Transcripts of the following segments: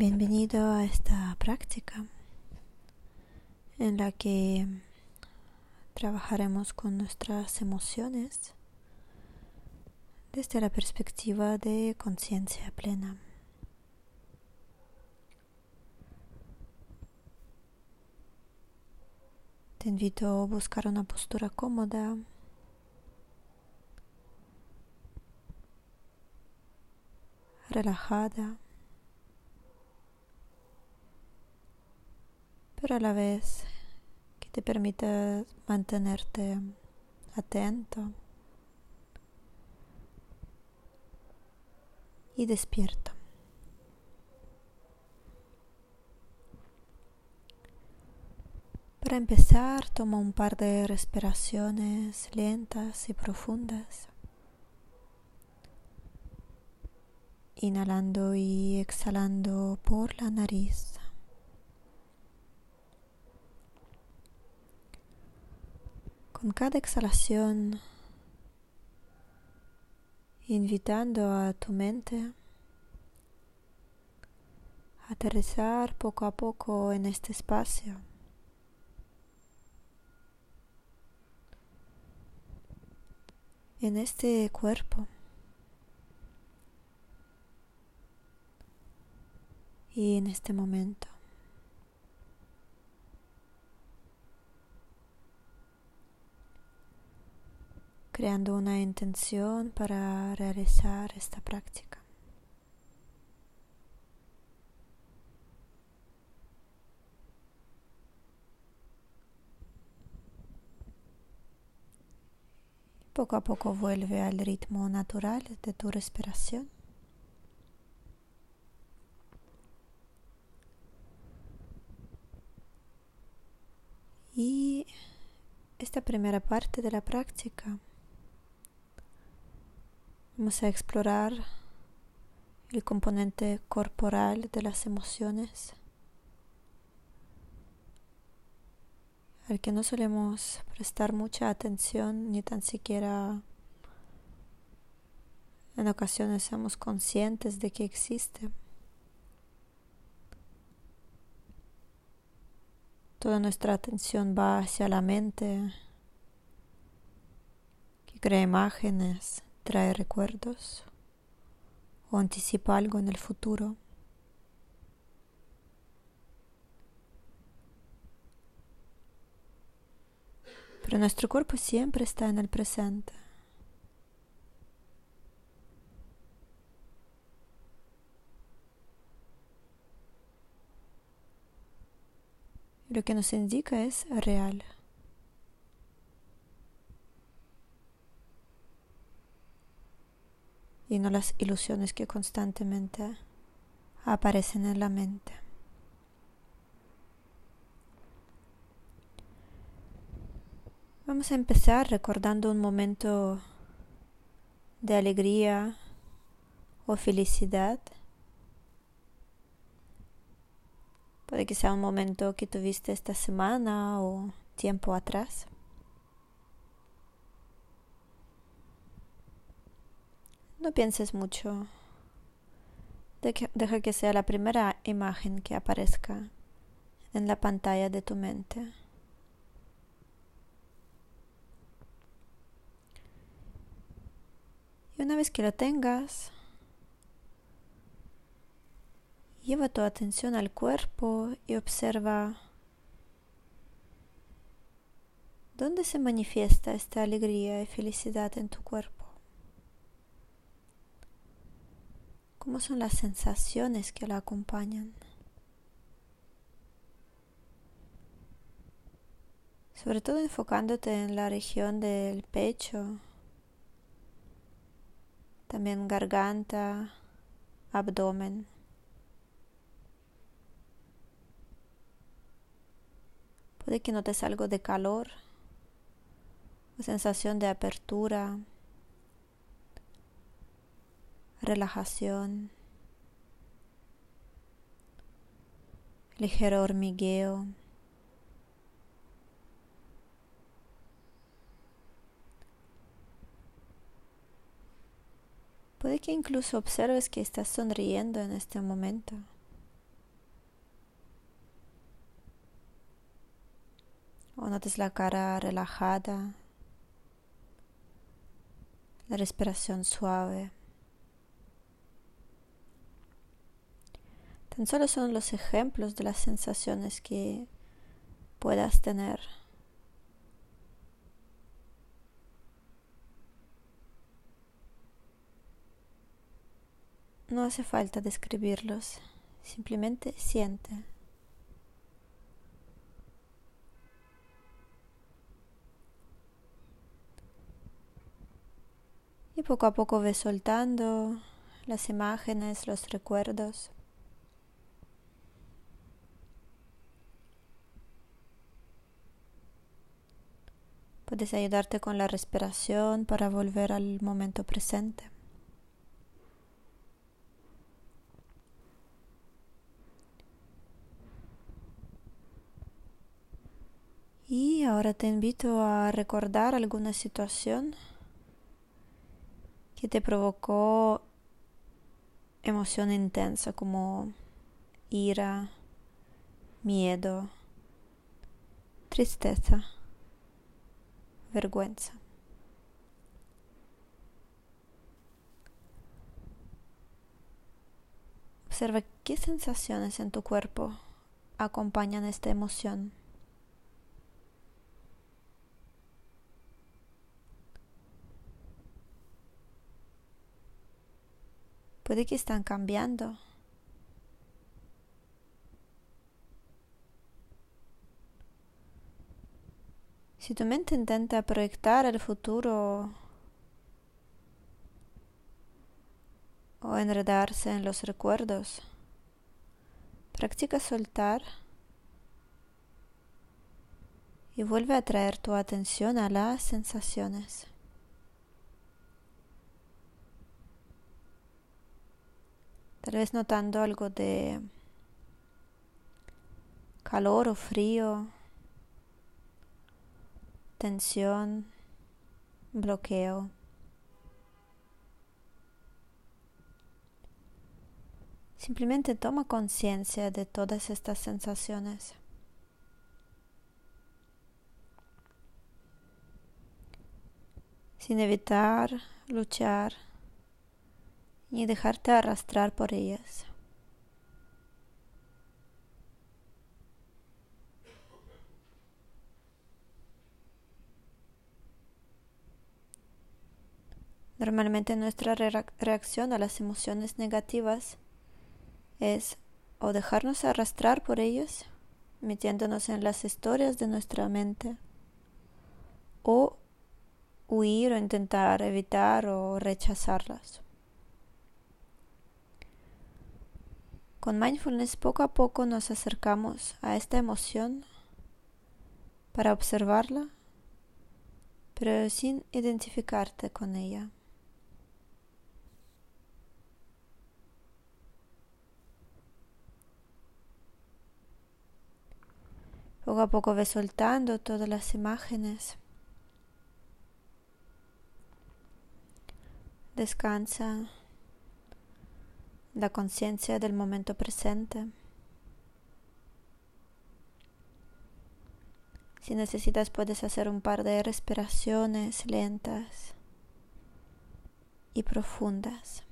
Bienvenido a esta práctica en la que trabajaremos con nuestras emociones desde la perspectiva de conciencia plena. Te invito a buscar una postura cómoda. relajada. A la vez que te permita mantenerte atento y despierto. Para empezar, toma un par de respiraciones lentas y profundas, inhalando y exhalando por la nariz. Con cada exhalación, invitando a tu mente a aterrizar poco a poco en este espacio. En este cuerpo. Y en este momento. Creando una intención para realizar esta práctica. Poco a poco vuelve al ritmo natural de tu respiración. Y esta primera parte de la práctica Vamos a explorar el componente corporal de las emociones, al que no solemos prestar mucha atención ni tan siquiera en ocasiones somos conscientes de que existe. Toda nuestra atención va hacia la mente, que crea imágenes, trae recuerdos o anticipa algo en el futuro. Pero nuestro cuerpo siempre está en el presente. lo que nos indica es real. Y no las ilusiones que constantemente aparecen en la mente. Vamos a empezar recordando un momento de alegría o felicidad. Puede que sea un momento que tuviste esta semana o tiempo atrás. No pienses mucho. Deja que sea la primera imagen que aparezca en la pantalla de tu mente. Y una vez que lo tengas, lleva tu atención al cuerpo y observa dónde se manifiesta esta alegría y felicidad en tu cuerpo. ¿Cómo son las sensaciones que la acompañan? Sobre todo enfocándote en la región del pecho, también garganta, abdomen. Puede que notes algo de calor o sensación de apertura relajación, ligero hormigueo. Puede que incluso observes que estás sonriendo en este momento. O notes la cara relajada, la respiración suave. Tan solo son los ejemplos de las sensaciones que puedas tener. No hace falta describirlos, simplemente siente. Y poco a poco ve soltando las imágenes, los recuerdos. Puedes ayudarte con la respiración para volver al momento presente. Y ahora te invito a recordar alguna situación que te provocó emoción intensa como ira, miedo, tristeza, vergüenza. Observa qué sensaciones en tu cuerpo acompañan esta emoción. Puede que están cambiando. Si tu mente intenta proyectar el futuro o enredarse en los recuerdos, practica soltar y vuelve a traer tu atención a las sensaciones. Tal vez notando algo de calor o frío, tensión, bloqueo. Simplemente toma conciencia de todas estas sensaciones. Sin evitar luchar ni dejarte arrastrar por ellas. Normalmente nuestra reacción a las emociones negativas es o dejarnos arrastrar por ellas, metiéndonos en las historias de nuestra mente, o huir o intentar evitar o rechazarlas. Con mindfulness poco a poco nos acercamos a esta emoción para observarla, pero sin identificarte con ella. Poco a poco ve soltando todas las imágenes. Descansa la conciencia del momento presente. Si necesitas puedes hacer un par de respiraciones lentas y profundas.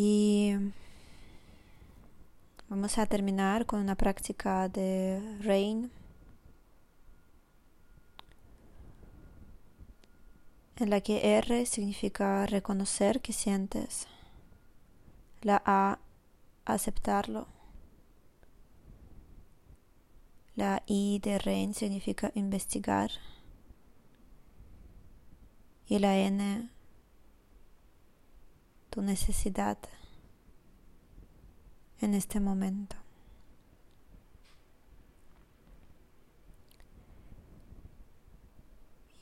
Y vamos a terminar con una práctica de RAIN en la que R significa reconocer que sientes, la A aceptarlo, la I de REIN significa investigar. Y la N tu necesidad en este momento.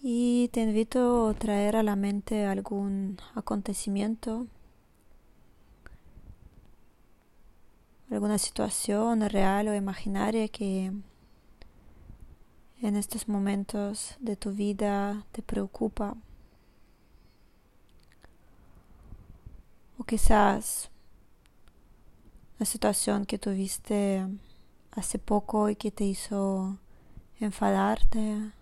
Y te invito a traer a la mente algún acontecimiento, alguna situación real o imaginaria que en estos momentos de tu vida te preocupa. O quizás una situación que tuviste hace poco y que te hizo enfadarte.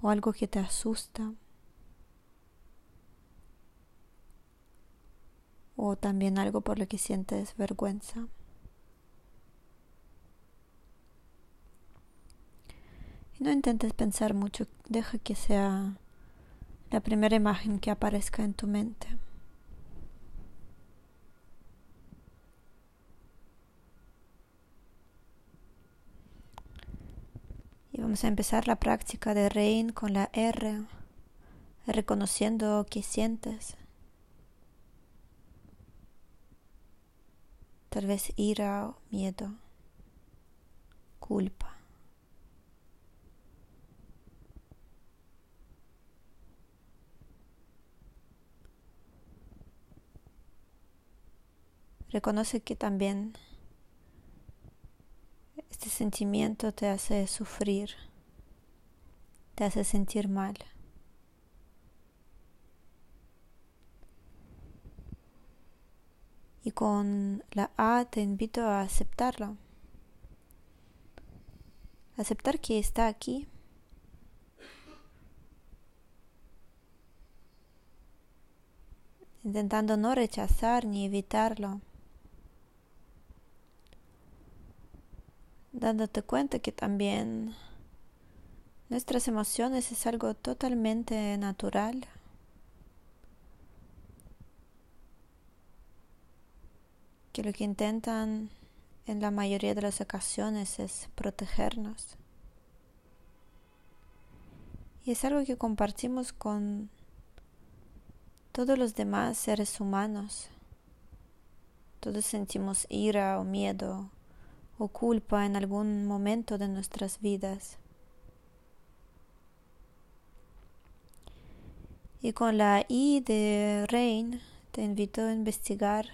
O algo que te asusta. O también algo por lo que sientes vergüenza. Y no intentes pensar mucho, deja que sea la primera imagen que aparezca en tu mente. Y vamos a empezar la práctica de Rein con la R, reconociendo que sientes. Tal vez ira miedo, culpa. Reconoce que también este sentimiento te hace sufrir, te hace sentir mal. Y con la A te invito a aceptarla. Aceptar que está aquí. Intentando no rechazar ni evitarlo. Dándote cuenta que también nuestras emociones es algo totalmente natural. Que lo que intentan en la mayoría de las ocasiones es protegernos. Y es algo que compartimos con todos los demás seres humanos. Todos sentimos ira o miedo o culpa en algún momento de nuestras vidas. Y con la I de Rain te invito a investigar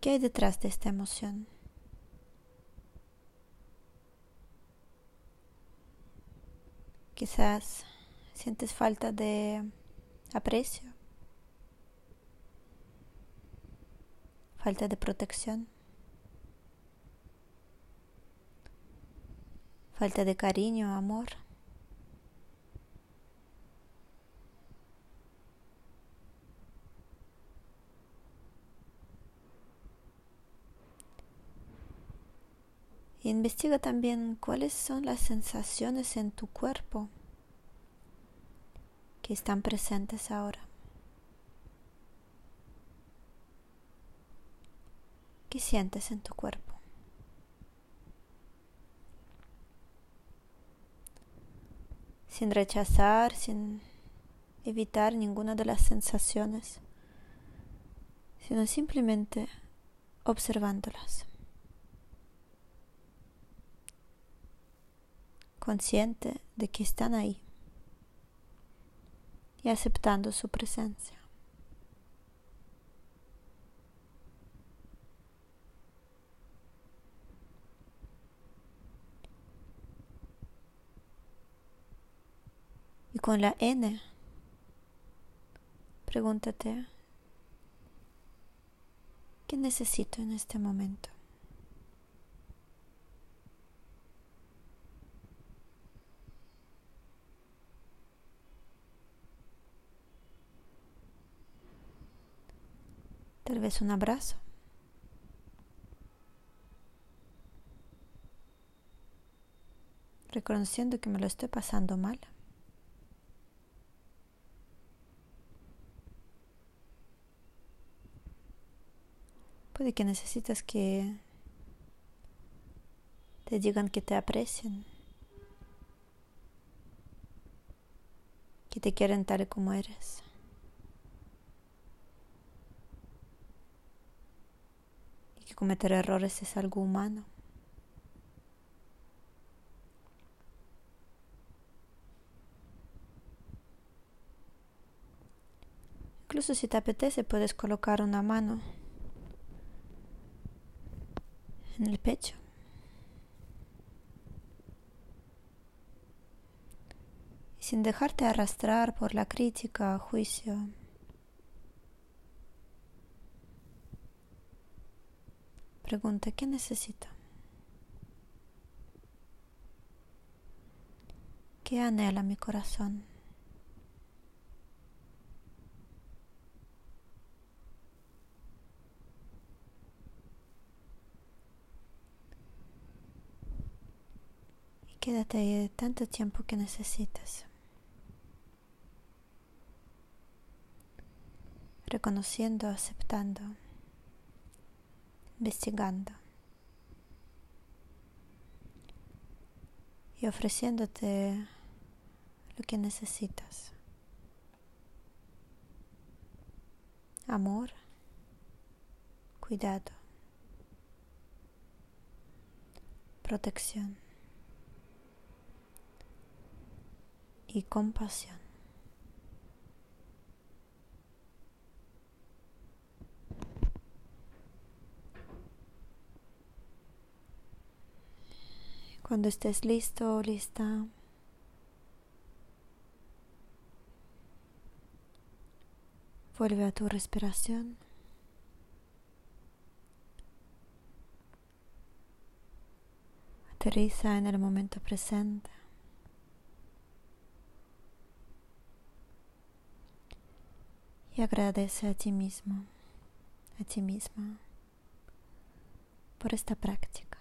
qué hay detrás de esta emoción. Quizás sientes falta de aprecio. Falta de protección, falta de cariño, amor. Investiga también cuáles son las sensaciones en tu cuerpo que están presentes ahora. ¿Qué sientes en tu cuerpo? Sin rechazar, sin evitar ninguna de las sensaciones, sino simplemente observándolas. Consciente de que están ahí y aceptando su presencia. Y con la N, pregúntate, ¿qué necesito en este momento? Tal vez un abrazo. Reconociendo que me lo estoy pasando mal. Puede que necesitas que te digan que te aprecian, que te quieren tal como eres. Y que cometer errores es algo humano. Incluso si te apetece puedes colocar una mano en el pecho. Y sin dejarte arrastrar por la crítica, juicio. Pregunta, ¿qué necesito? ¿Qué anhela mi corazón? Tanto tiempo que necesites. Reconociendo, aceptando, investigando. y ofreciéndote lo que necesitas. Amor, cuidado, protección y compasión. Cuando estés listo o lista, vuelve a tu respiración. Aterriza en el momento presente. Y agradece a ti mismo, a ti misma, por esta práctica.